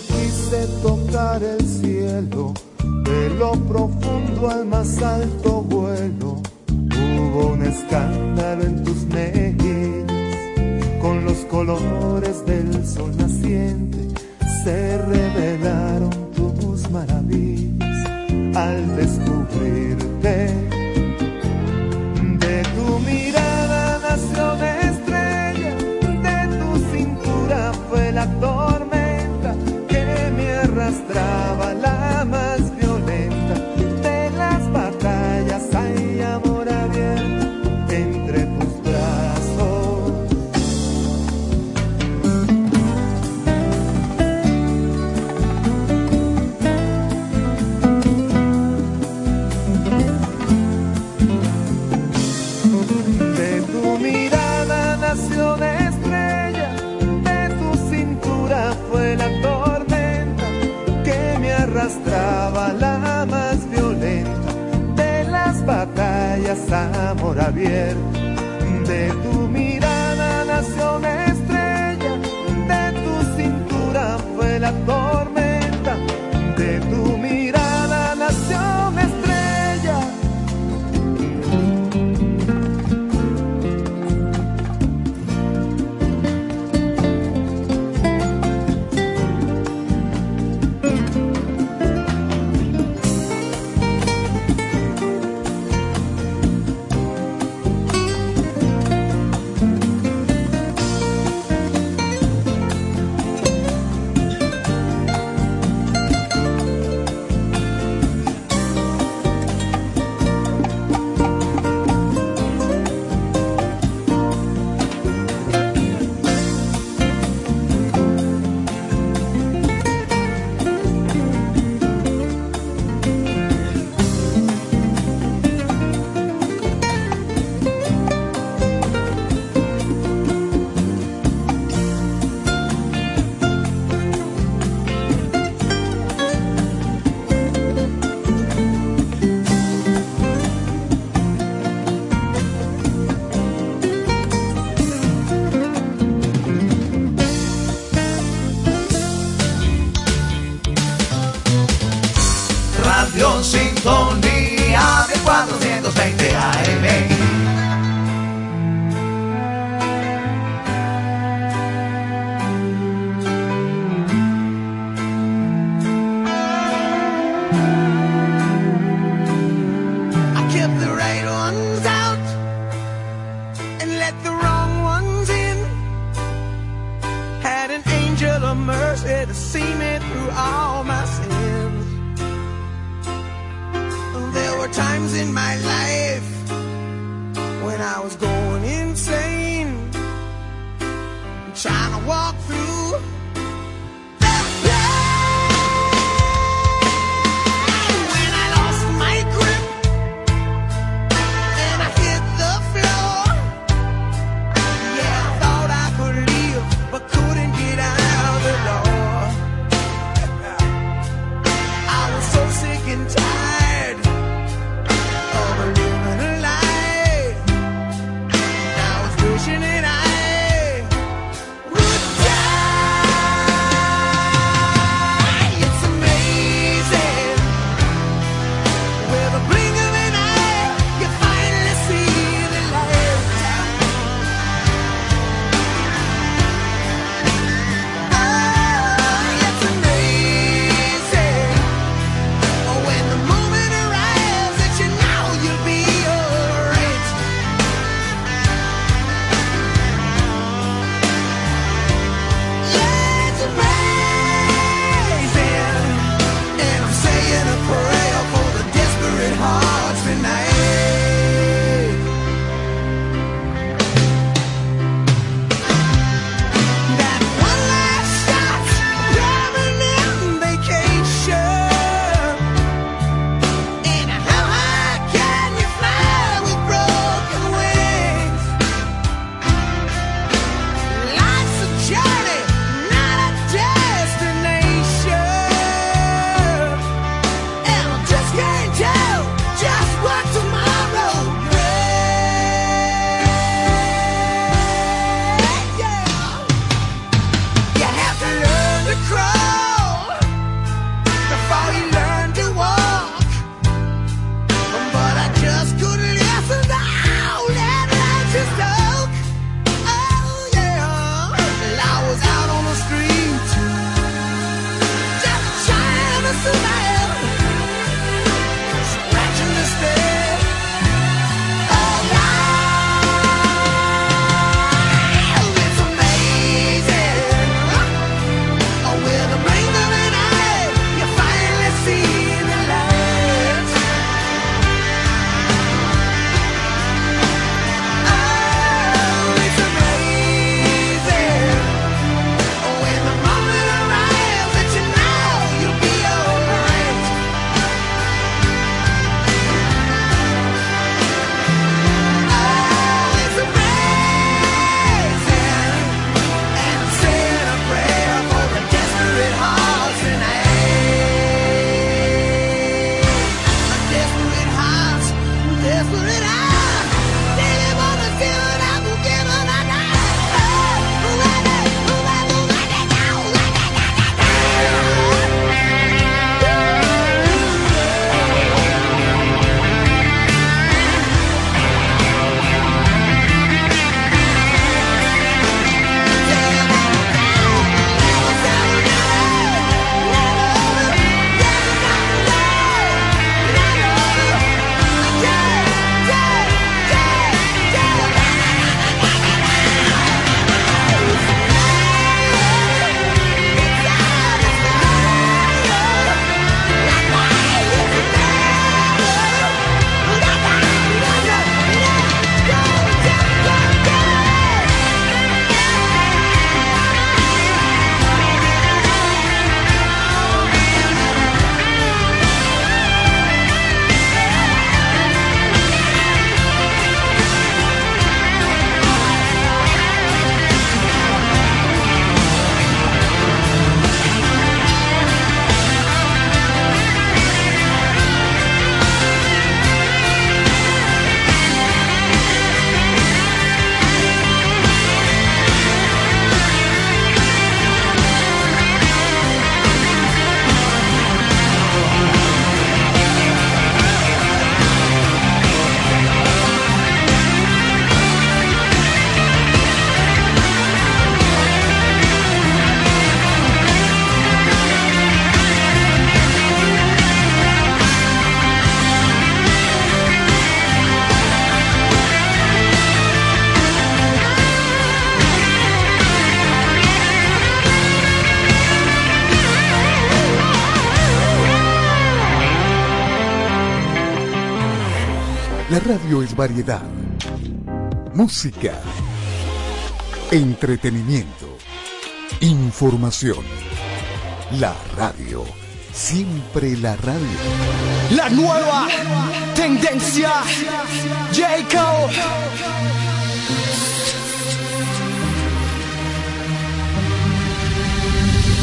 quise tocar el cielo, de lo profundo al más alto vuelo. Hubo un escándalo en tus mejillas, con los colores del sol naciente se revelaron tus maravillas al despertar Javier Radio es variedad, música, entretenimiento, información. La radio, siempre la radio. La nueva tendencia, Jacob.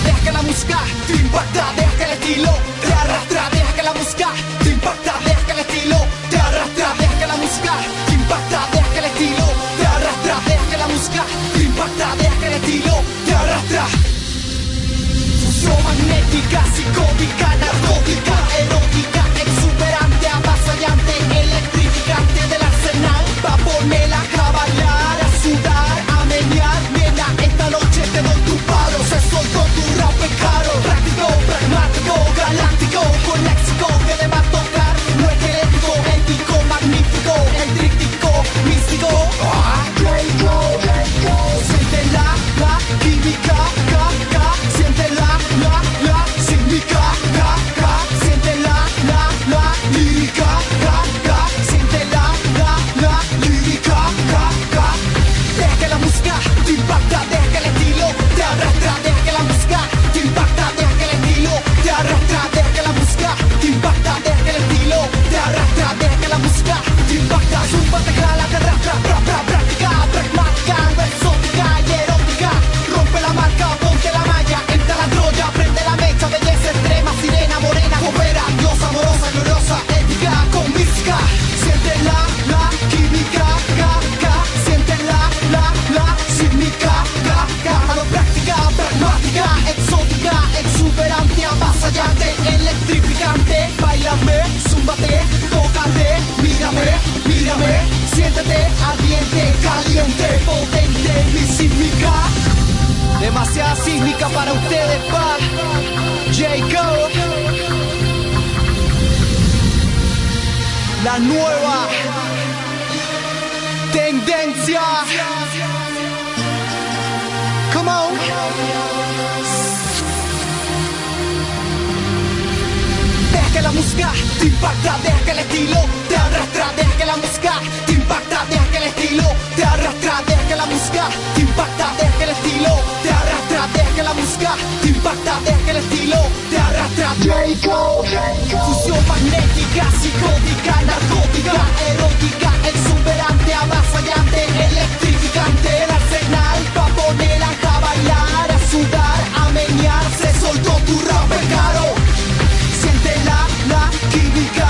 Deja que la música te impacta, deja que el estilo te arrastra, deja que la música te impacta, deja que el estilo te impacta, deja que el estilo te arrastra, deja que la música te impacta, deja que el estilo te arrastra. Fusión magnética, psicótica, narcótica, erótica, exuberante, avasallante, electrificante del arsenal, pa' ponerla a bailar, a sudar, a menear, nena, esta noche te doy tu palo, se soltó tu rap caro, práctico, pragmático, galáctico, con léxico que le nueva tendencia. Come on. Deja que la música te impacta, deja que el estilo te arrastra, deja que la música te impacta, deja que el estilo te arrastra, deja que la música te impacta, deja que el estilo te arrastra, deja que la música te impacta, deja que el estilo te arrastra. Fusión magnética, psicótica, narcótica, erótica, exuberante, avasallante, electrificante, el arsenal pa' ponerla a bailar, a sudar, a menear, se soltó tu rap caro. Siente la, la, química,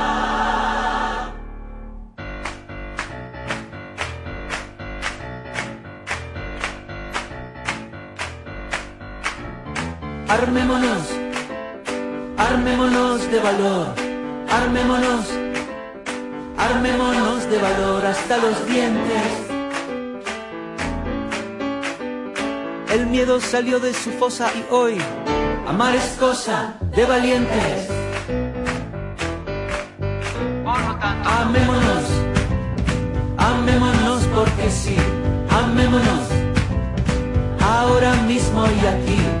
Armémonos, armémonos de valor, armémonos, armémonos de valor hasta los dientes. El miedo salió de su fosa y hoy amar es cosa de valientes. Amémonos, amémonos porque sí, amémonos. Ahora mismo y aquí,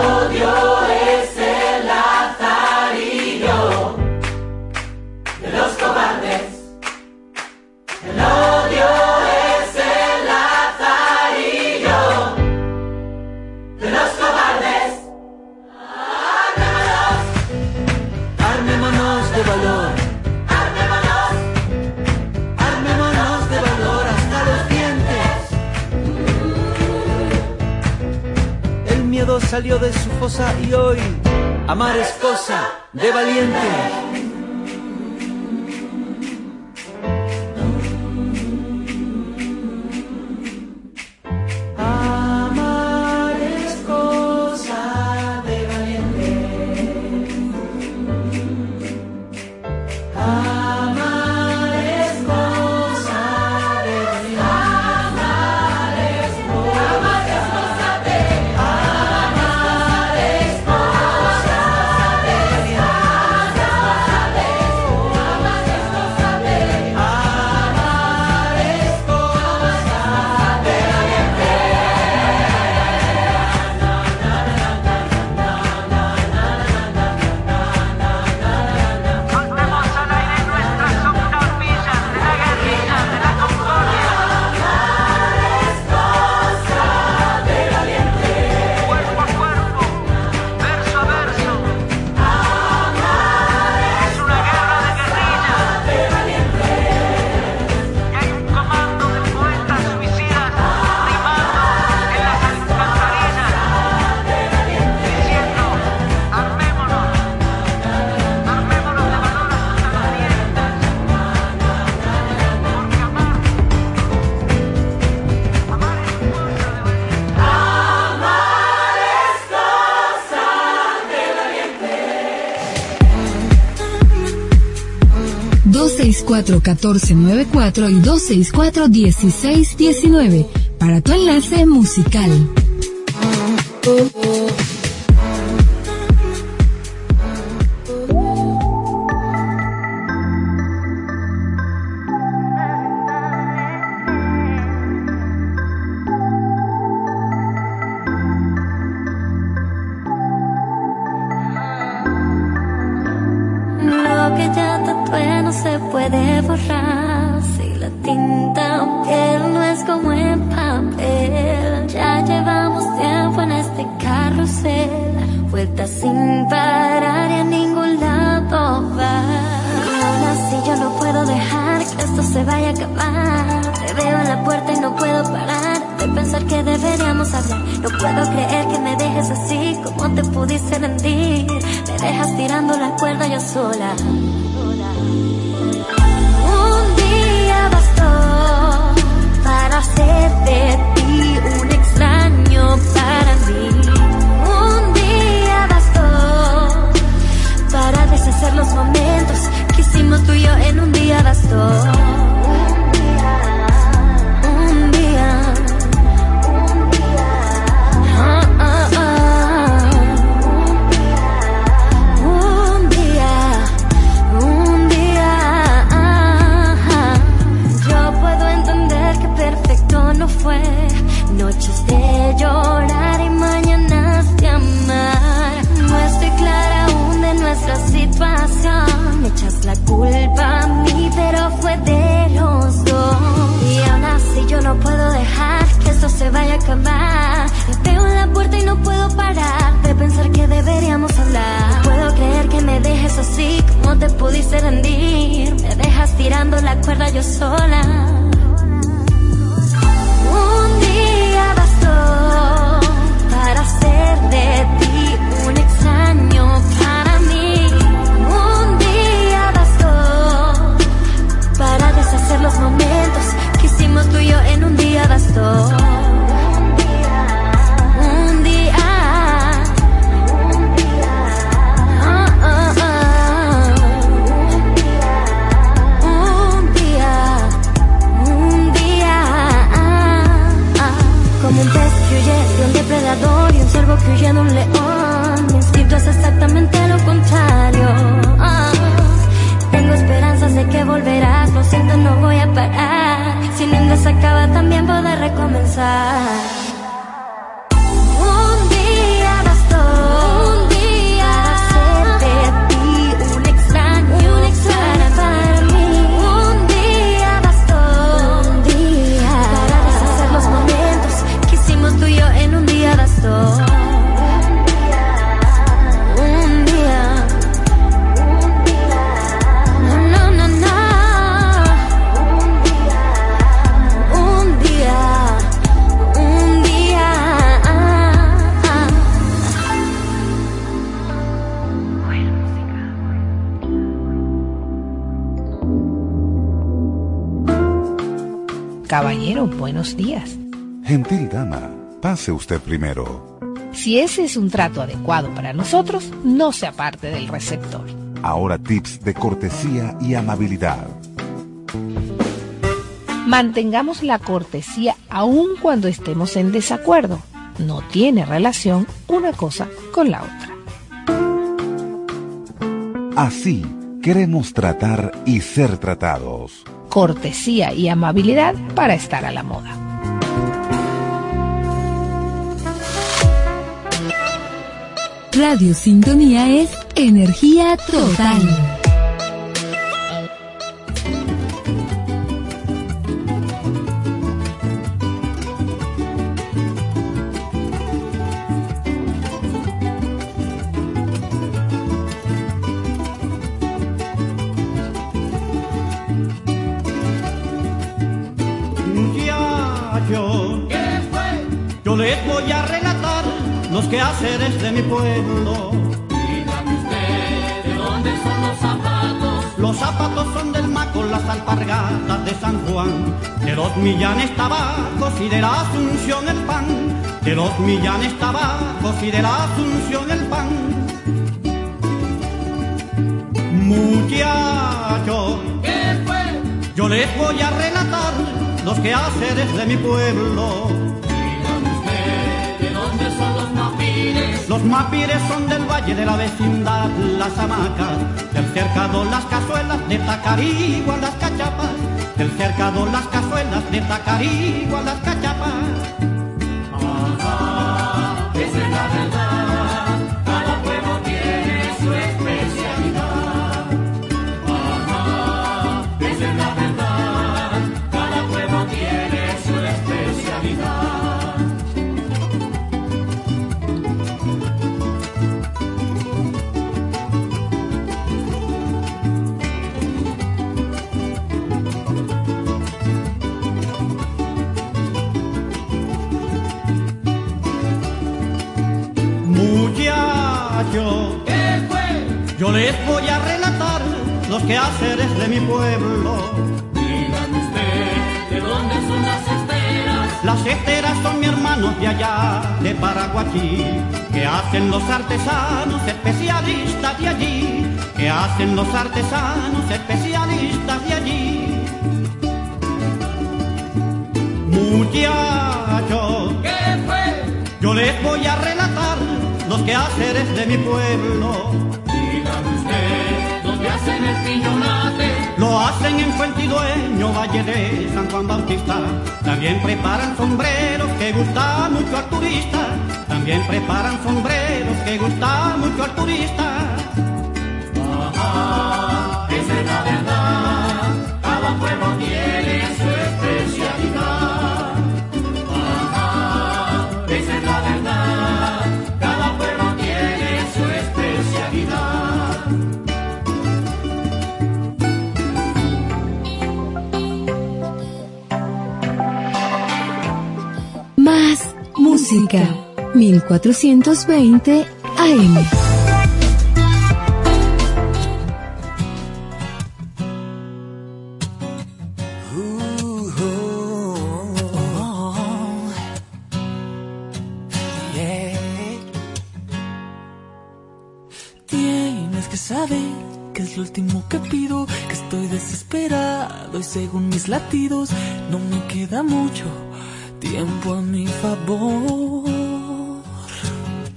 El odio Amar es cosa de valientes. 264-1494 y 264-1619 para tu enlace musical. batalla sola. Un día bastó para hacer de ti un extraño para mí. Un día bastó para deshacer los momentos que hicimos tú y yo en un día bastó. vaya a acabar. Me veo en la puerta y no puedo parar de pensar que deberíamos hablar. No puedo creer que me dejes así, como te pudiste rendir. Me dejas tirando la cuerda yo sola. Un día bastó para hacer de ti un extraño para mí. Un día bastó para deshacer los momentos que hicimos tú y yo en un día bastó. depredador y observo que huye de un león. Mi instinto es exactamente lo contrario. Ah, tengo esperanzas de que volverás, lo siento, no voy a parar. Si el se acaba, también podré recomenzar. Pase usted primero. Si ese es un trato adecuado para nosotros, no se aparte del receptor. Ahora tips de cortesía y amabilidad. Mantengamos la cortesía aun cuando estemos en desacuerdo. No tiene relación una cosa con la otra. Así queremos tratar y ser tratados. Cortesía y amabilidad para estar a la moda. Radio Sintonía es energía total. De mi pueblo. Dígame usted, ¿de dónde son los zapatos? Los zapatos son del Maco, las alpargatas de San Juan. De dos millanes tabacos y de la Asunción el pan. De dos millanes tabacos y de la Asunción el pan. Muchachos, ¿qué fue? Yo les voy a relatar los quehaceres de mi pueblo Los mapires son del valle de la vecindad, las hamacas, del cercado las cazuelas, de Tacarigua las cachapas, del cercado las cazuelas, de Tacarigua las cachapas. Les voy a relatar los quehaceres de mi pueblo. Dígame usted, ¿de dónde son las esteras? Las esteras son mi hermanos de allá, de Paraguachí, que hacen los artesanos especialistas de allí, que hacen los artesanos especialistas de allí. Muchachos, ¿qué fue? Yo les voy a relatar los quehaceres de mi pueblo hacen el piñonate. Lo hacen en Fuentidueño, Valle de San Juan Bautista. También preparan sombreros que gustan mucho al turista. También preparan sombreros que gustan mucho al turista. Ajá, esa es la verdad. Música. 1420 AM. Tienes que saber que es lo último que pido, que estoy desesperado y según mis latidos no me queda mucho tiempo a mi favor.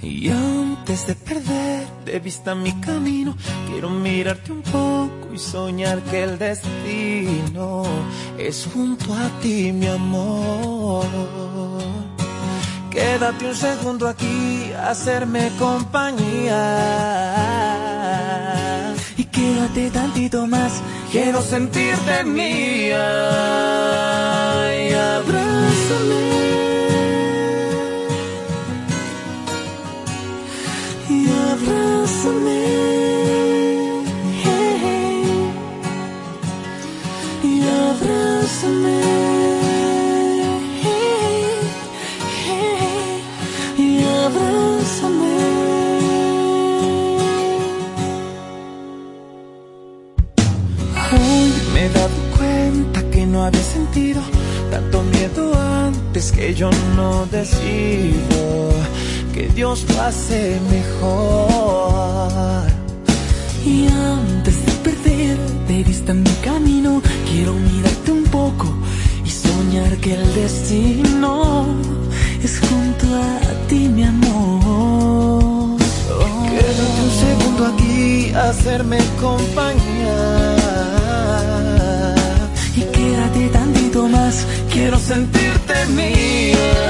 Y antes de perder de vista mi camino, quiero mirarte un poco y soñar que el destino es junto a ti, mi amor. Quédate un segundo aquí, hacerme compañía. Y quédate tantito más, quiero sentirte mía. Abrázame. Y abrázame. y no había sentido tanto miedo antes que yo no decido que Dios lo hace mejor. Y antes de perder de vista mi camino, quiero mirarte un poco y soñar que el destino es junto a ti, mi amor. Quédate un segundo aquí, hacerme compañía. Y quédate tantito más, quiero sentirte mía.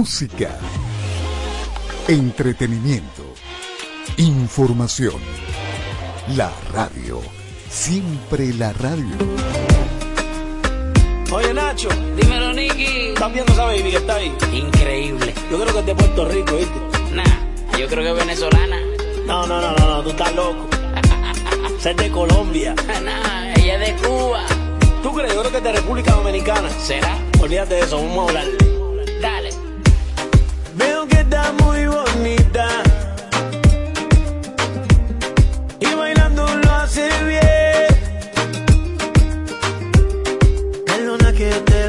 Música. Entretenimiento. Información. La radio. Siempre la radio. Oye Nacho, dímelo Nicky. Están viendo esa baby que está ahí. Increíble. Yo creo que es de Puerto Rico, ¿viste? Nah, yo creo que es venezolana. No, no, no, no, no, tú estás loco. Esa de Colombia. nah, ella es de Cuba. ¿Tú crees? Yo creo que es de República Dominicana. ¿Será? Olvídate de eso, vamos a hablar. que te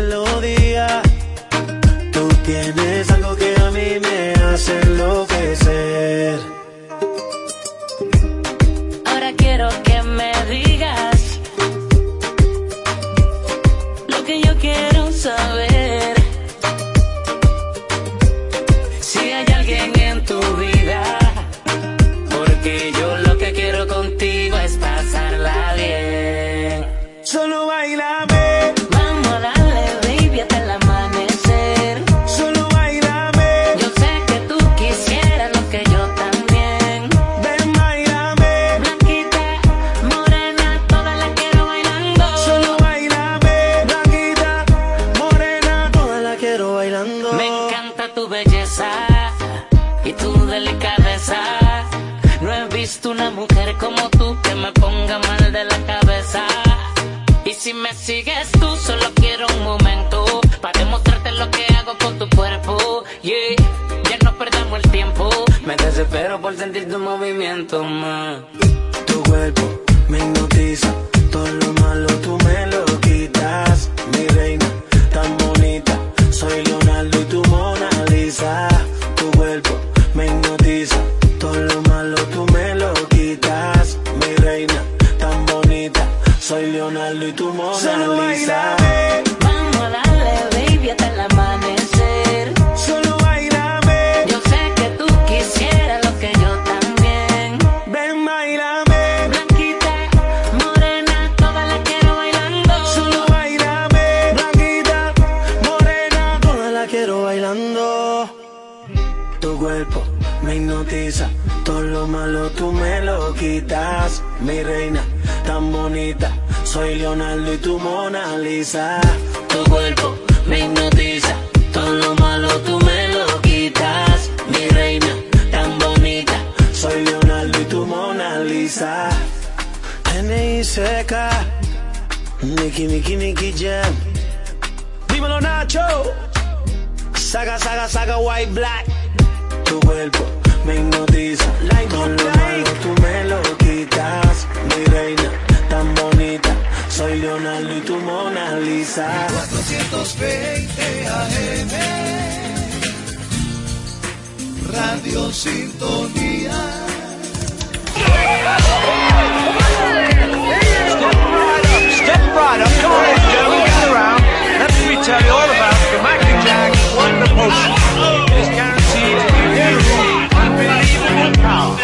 saga, saga, saga, white, black. Tu cuerpo me hipnotiza. Like Con lo malo, tú me lo quitas. Mi reina, tan bonita. Soy Leonardo y tu Mona Lisa. 420 AM. Radio Sintonía. Step right up, step right up, come on, get around. Let me tell you all about emotion. It's guaranteed to be power.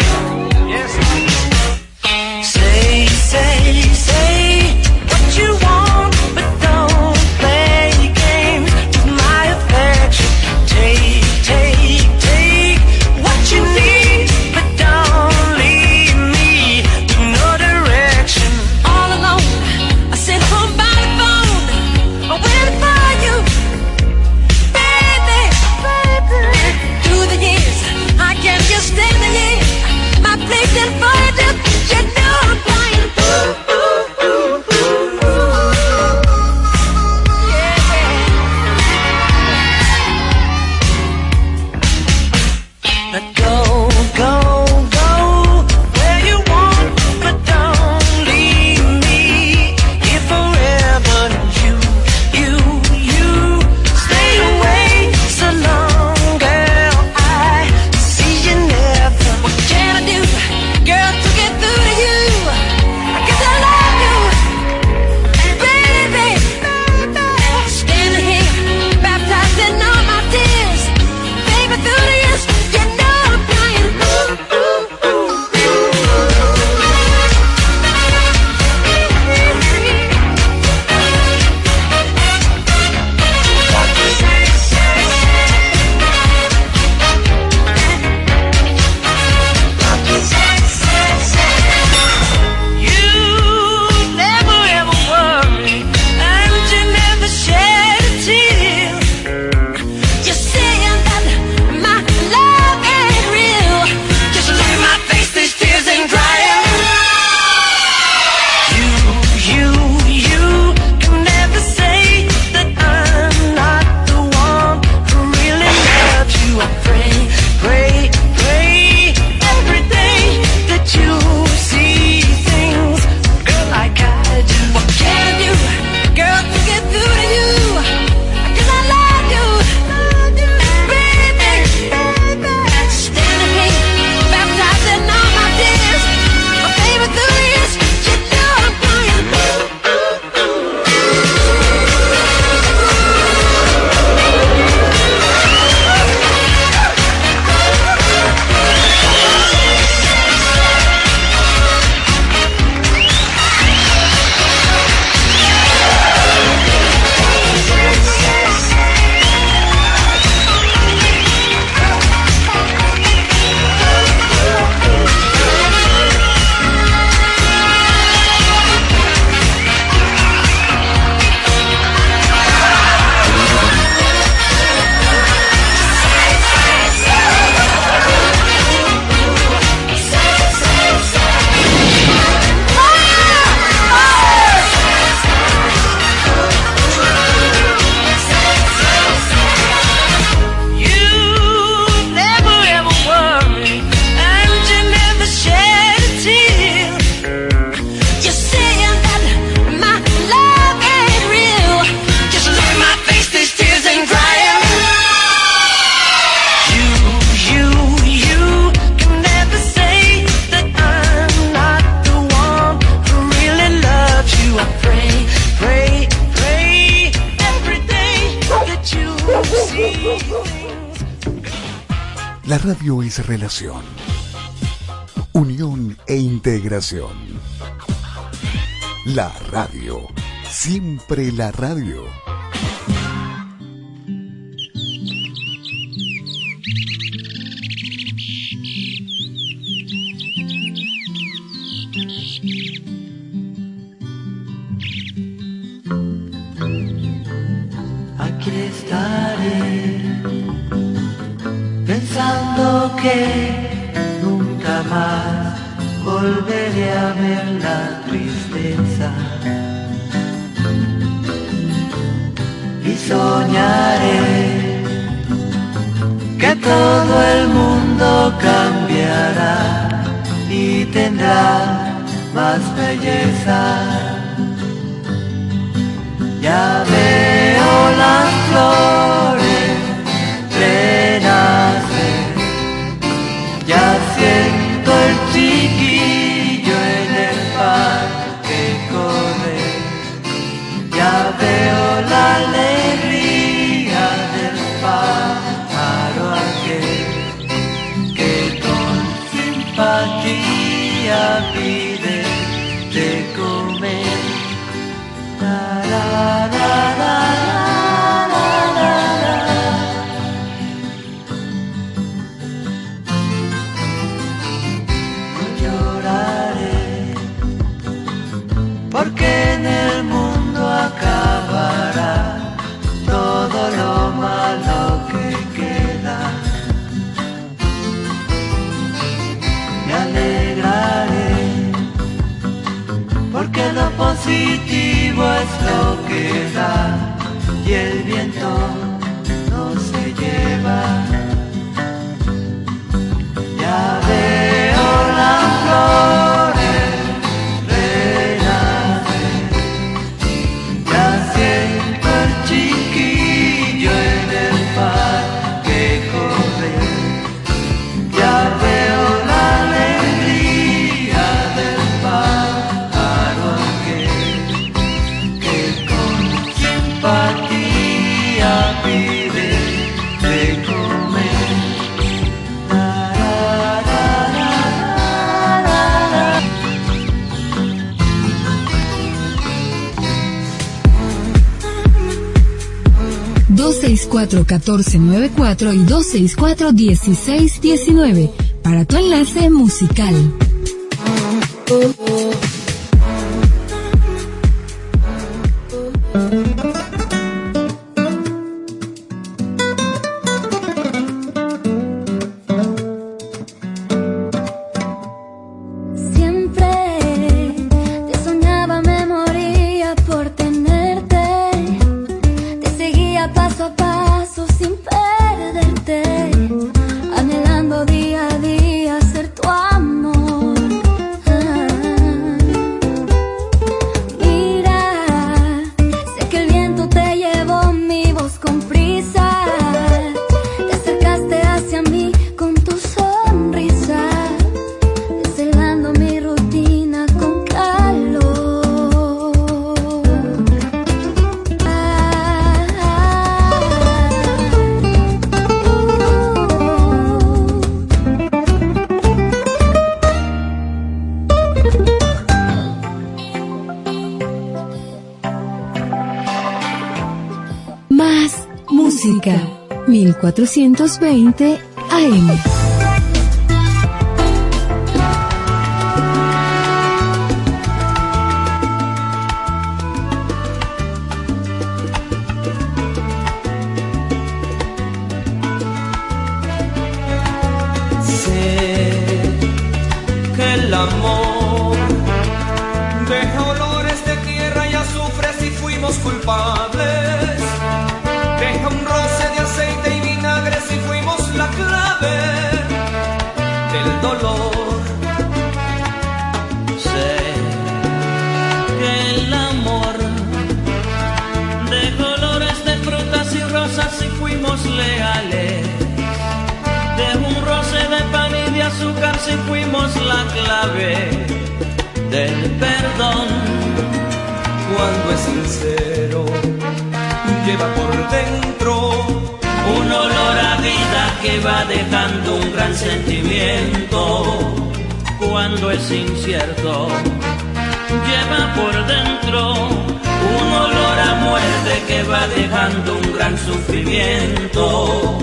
relación, unión e integración. La radio, siempre la radio. soledad y el viento. 264-1494 y 264-1619 para tu enlace musical. 1420 AM. casi fuimos la clave del perdón. Cuando es sincero, lleva por dentro un olor a vida que va dejando un gran sentimiento. Cuando es incierto, lleva por dentro un olor a muerte que va dejando un gran sufrimiento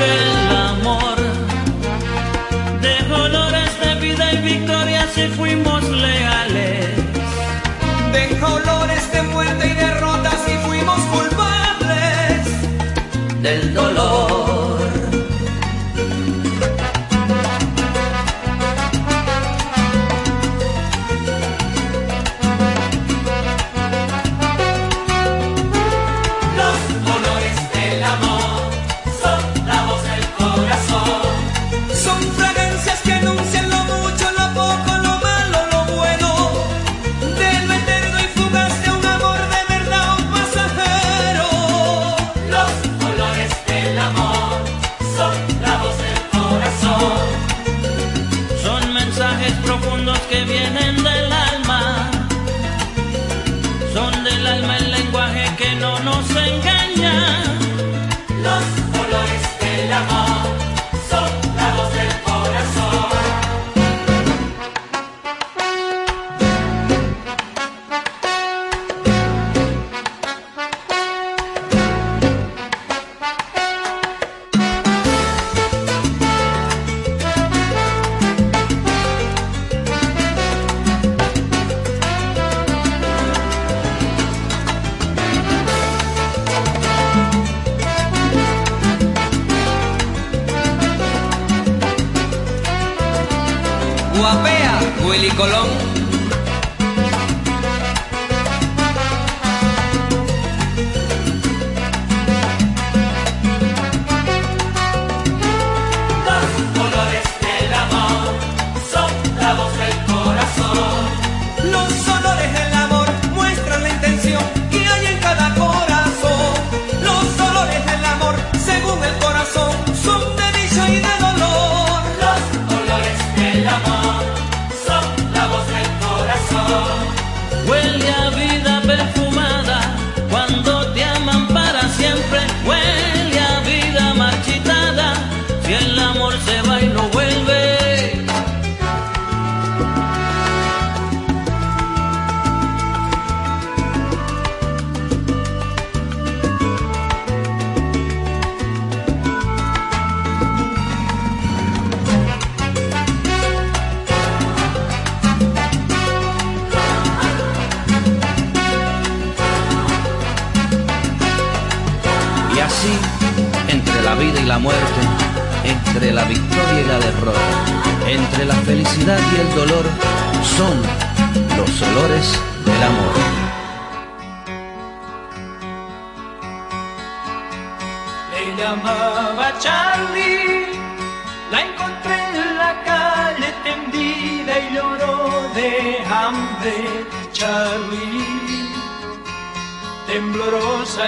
que el amor de olores de vida y victoria si fuimos leales. Deja olores de muerte y derrota si fuimos culpables del dolor.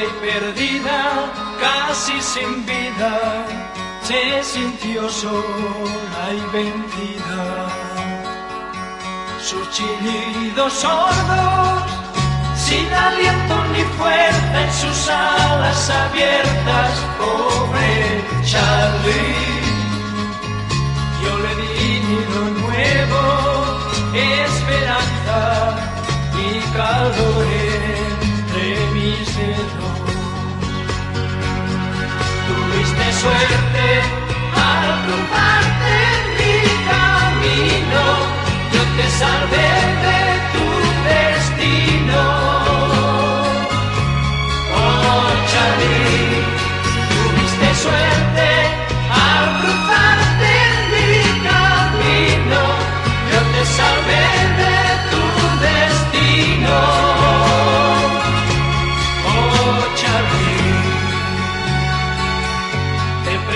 Y perdida, casi sin vida, se sintió sola y vencida. Sus chillidos sordos sin aliento ni fuerza en sus alas abiertas, pobre Charlie. Yo le di nido nuevo, esperanza y calor entre mis dedos. Suerte al cruzarte en mi camino, yo te salvé de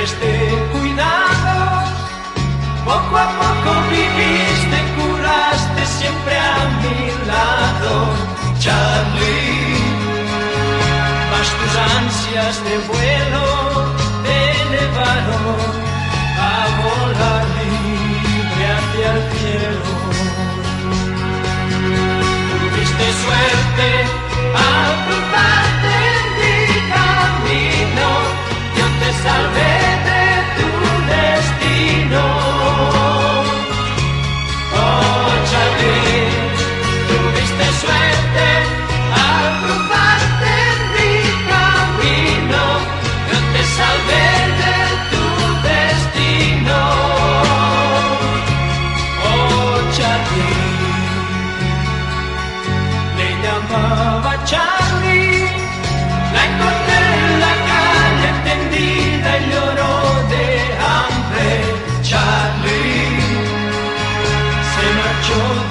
te presté cuidado, poco a poco viviste, curaste siempre a mi lado, Charlie. Mas tus ansias de vuelo te llevaron a volar libre hacia el cielo. Tuviste suerte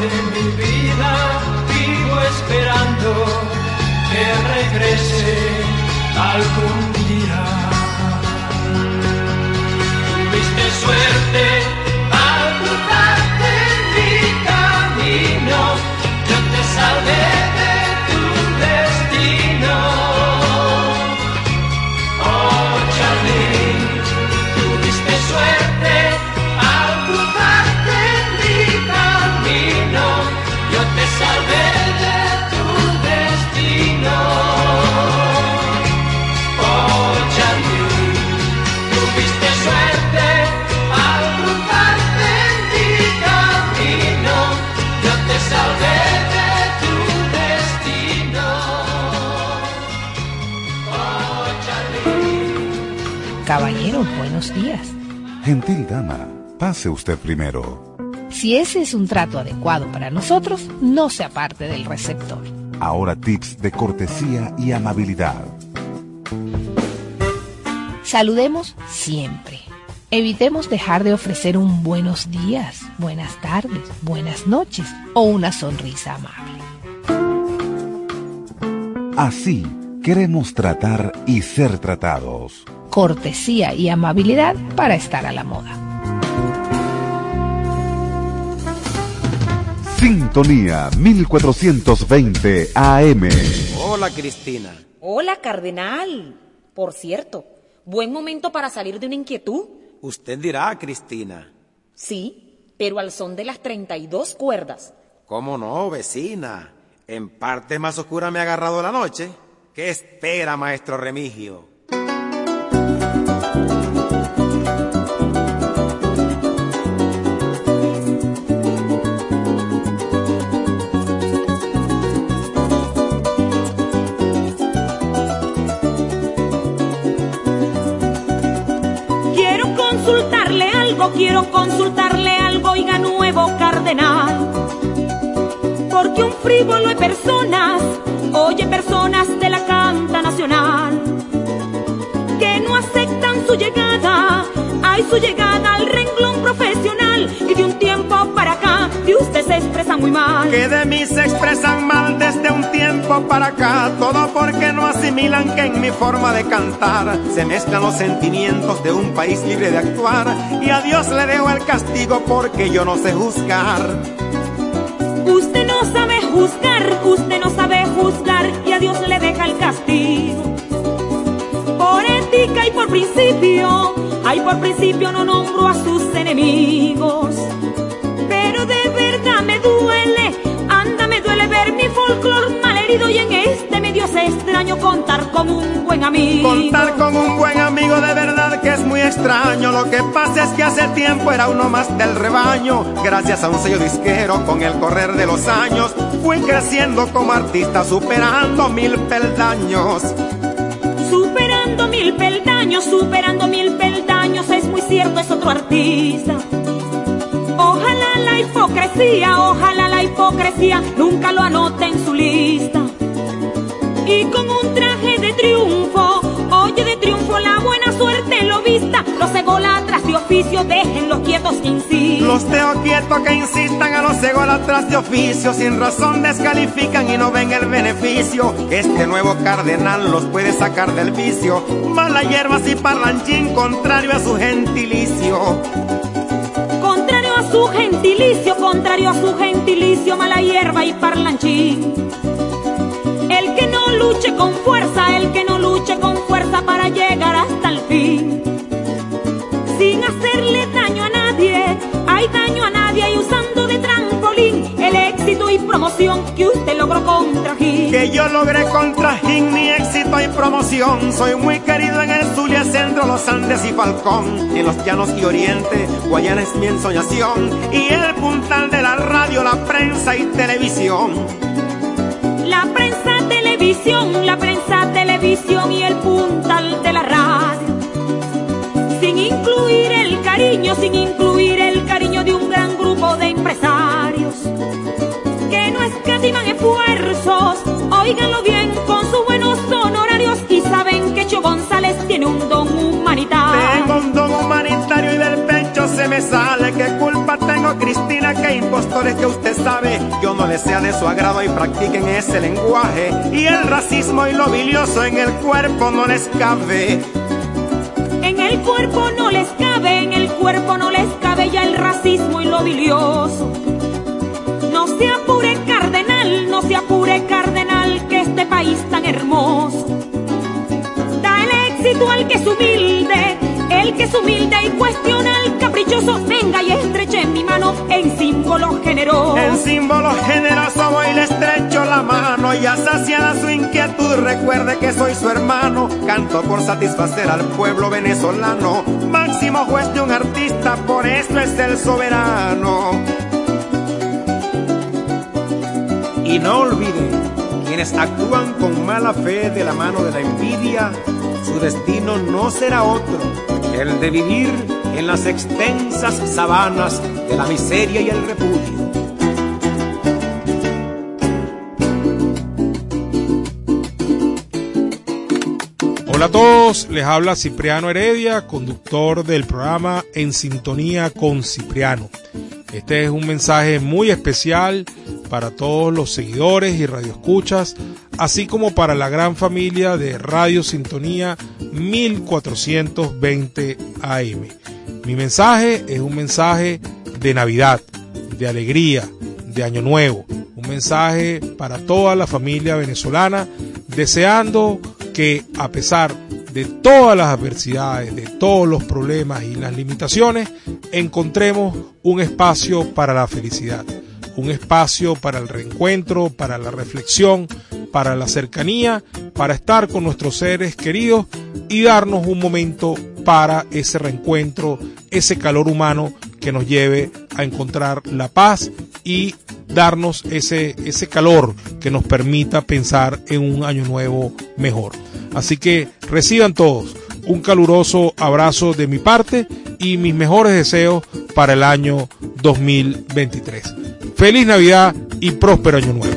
de mi vida, vivo esperando que regrese algún Gentil dama, pase usted primero. Si ese es un trato adecuado para nosotros, no se aparte del receptor. Ahora tips de cortesía y amabilidad. Saludemos siempre. Evitemos dejar de ofrecer un buenos días, buenas tardes, buenas noches o una sonrisa amable. Así queremos tratar y ser tratados. Cortesía y amabilidad para estar a la moda. Sintonía 1420 AM. Hola Cristina. Hola, cardenal. Por cierto, buen momento para salir de una inquietud. Usted dirá, Cristina. Sí, pero al son de las 32 cuerdas. ¿Cómo no, vecina? En parte más oscura me ha agarrado la noche. ¿Qué espera, maestro Remigio? Algo, quiero consultarle algo, oiga nuevo cardenal. Porque un frívolo de personas, oye personas de la canta nacional, que no aceptan su llegada, hay su llegada al renglón profesional y de un tiempo de usted se expresa muy mal. Que de mí se expresan mal desde un tiempo para acá, todo porque no asimilan que en mi forma de cantar se mezclan los sentimientos de un país libre de actuar y a Dios le dejo el castigo porque yo no sé juzgar. Usted no sabe juzgar, usted no sabe juzgar y a Dios le deja el castigo. Por ética y por principio, ay por principio no nombro a sus enemigos. De verdad me duele, anda me duele ver mi folclor malherido y en este medio se extraño contar con un buen amigo. Contar con un buen amigo de verdad que es muy extraño. Lo que pasa es que hace tiempo era uno más del rebaño. Gracias a un sello disquero con el correr de los años, fui creciendo como artista, superando mil peldaños. Superando mil peldaños, superando mil peldaños, es muy cierto, es otro artista. Ojalá la hipocresía, ojalá la hipocresía nunca lo anote en su lista. Y con un traje de triunfo, oye de triunfo la buena suerte lo vista. Los egolatras de oficio, déjenlos quietos que insistan. Los teo quietos que insistan a los egolatras de oficio, sin razón descalifican y no ven el beneficio. Este nuevo cardenal los puede sacar del vicio. Mala hierba y parlanchín, contrario a su gentilicio. Su gentilicio, contrario a su gentilicio, mala hierba y parlanchín. El que no luche con fuerza, el que no luche con fuerza para llegar hasta el fin. Sin hacerle daño a nadie, hay daño a nadie y usando de trampolín y promoción que usted logró contra Gil. Que yo logré contra Gil mi éxito y promoción. Soy muy querido en el Zulia, Centro, los Andes y Falcón. En los llanos y oriente, Guayana es mi ensoñación. Y el puntal de la radio, la prensa y televisión. La prensa, televisión, la prensa, televisión y el puntal de la radio. Sin incluir el cariño, sin incluir el cariño de un gran grupo de empresarios Óiganlo bien con sus buenos honorarios y saben que Cho González tiene un don humanitario. Tengo un don humanitario y del pecho se me sale. ¿Qué culpa tengo, Cristina? ¿Qué impostores que usted sabe? Yo no le sea de su agrado y practiquen ese lenguaje. Y el racismo y lo bilioso en el cuerpo no les cabe. En el cuerpo no les cabe, en el cuerpo no les cabe tan hermoso da el éxito al que es humilde, el que es humilde y cuestiona al caprichoso. Venga y estreche mi mano en símbolo generoso. En símbolo generoso voy y le estrecho la mano y ya saciada su inquietud recuerde que soy su hermano. Canto por satisfacer al pueblo venezolano, máximo juez de un artista, por eso es el soberano. Y no olviden, quienes actúan con mala fe de la mano de la envidia, su destino no será otro que el de vivir en las extensas sabanas de la miseria y el repudio. Hola a todos, les habla Cipriano Heredia, conductor del programa En Sintonía con Cipriano. Este es un mensaje muy especial para todos los seguidores y radioescuchas, así como para la gran familia de Radio Sintonía 1420 AM. Mi mensaje es un mensaje de Navidad, de alegría, de Año Nuevo, un mensaje para toda la familia venezolana, deseando que a pesar de todas las adversidades, de todos los problemas y las limitaciones, encontremos un espacio para la felicidad, un espacio para el reencuentro, para la reflexión, para la cercanía, para estar con nuestros seres queridos y darnos un momento para ese reencuentro, ese calor humano que nos lleve a encontrar la paz y darnos ese, ese calor que nos permita pensar en un año nuevo mejor. Así que reciban todos un caluroso abrazo de mi parte y mis mejores deseos para el año 2023. Feliz Navidad y próspero año nuevo.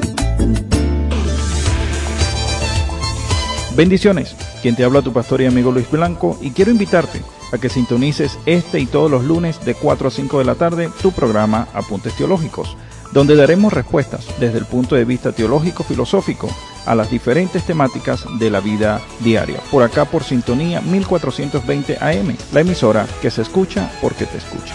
Bendiciones. Quien te habla tu pastor y amigo Luis Blanco y quiero invitarte a que sintonices este y todos los lunes de 4 a 5 de la tarde tu programa Apuntes Teológicos, donde daremos respuestas desde el punto de vista teológico-filosófico a las diferentes temáticas de la vida diaria. Por acá por sintonía 1420 AM, la emisora que se escucha porque te escucha.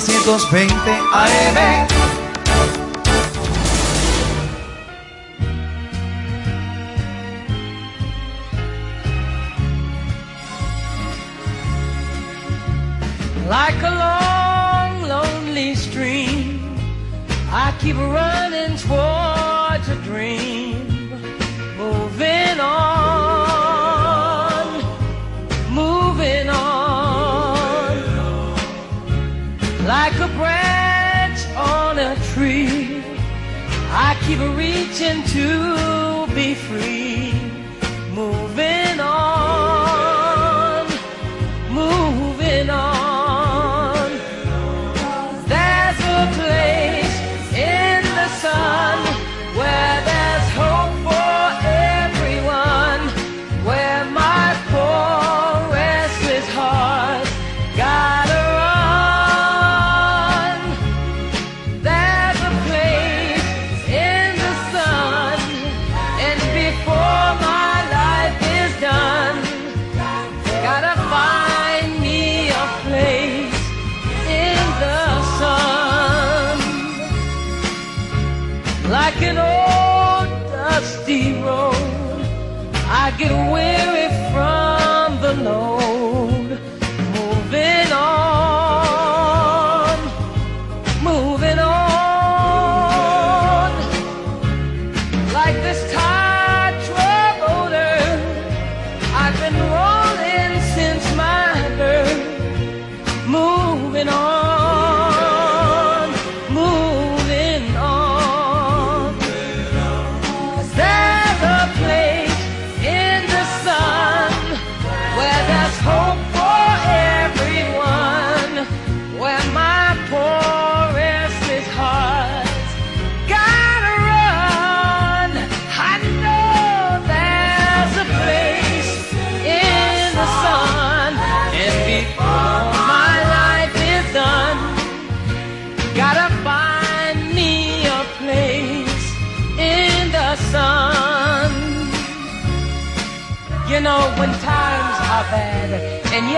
420 AM.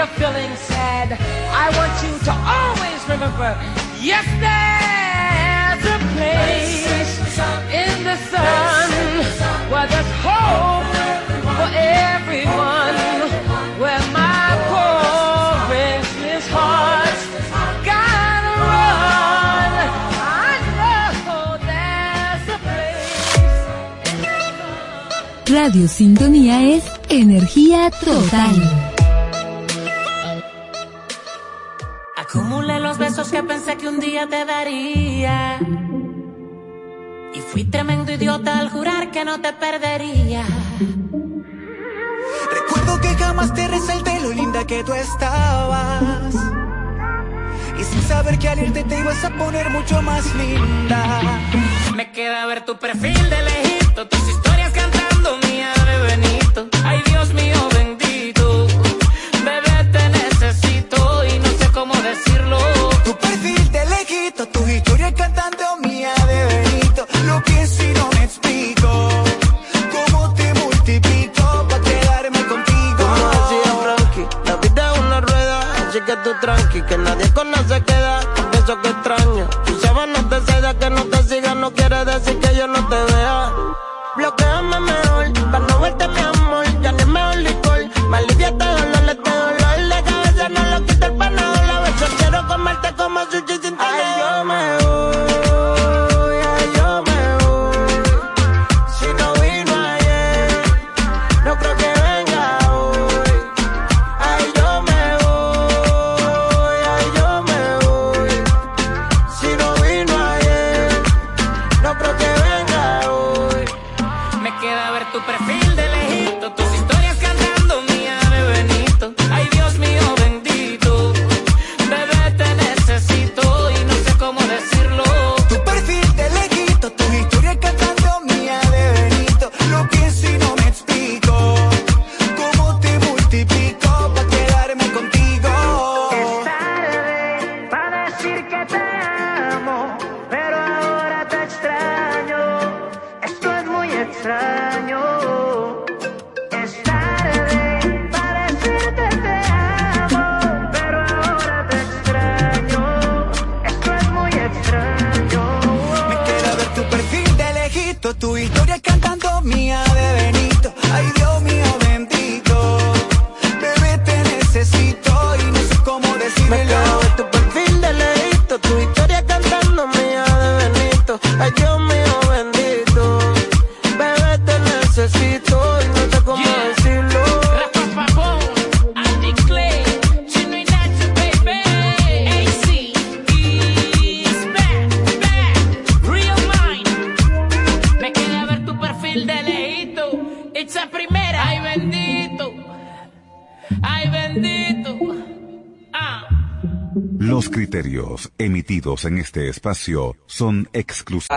you're feeling sad, I want you to always remember, yes, there's a place in the sun where there's hope for everyone, where my poor restless heart gotta run. I know there's a place. Radio Sintonía es energía total. te daría. Y fui tremendo idiota al jurar que no te perdería. Recuerdo que jamás te resalté lo linda que tú estabas. Y sin saber que al irte te ibas a poner mucho más linda. Me queda ver tu perfil de lejito, tus historias cantando mía de Benito. Ay, Dios mío. tranqui, que nadie con nada se queda. Eso que extraño en este espacio son exclusivos.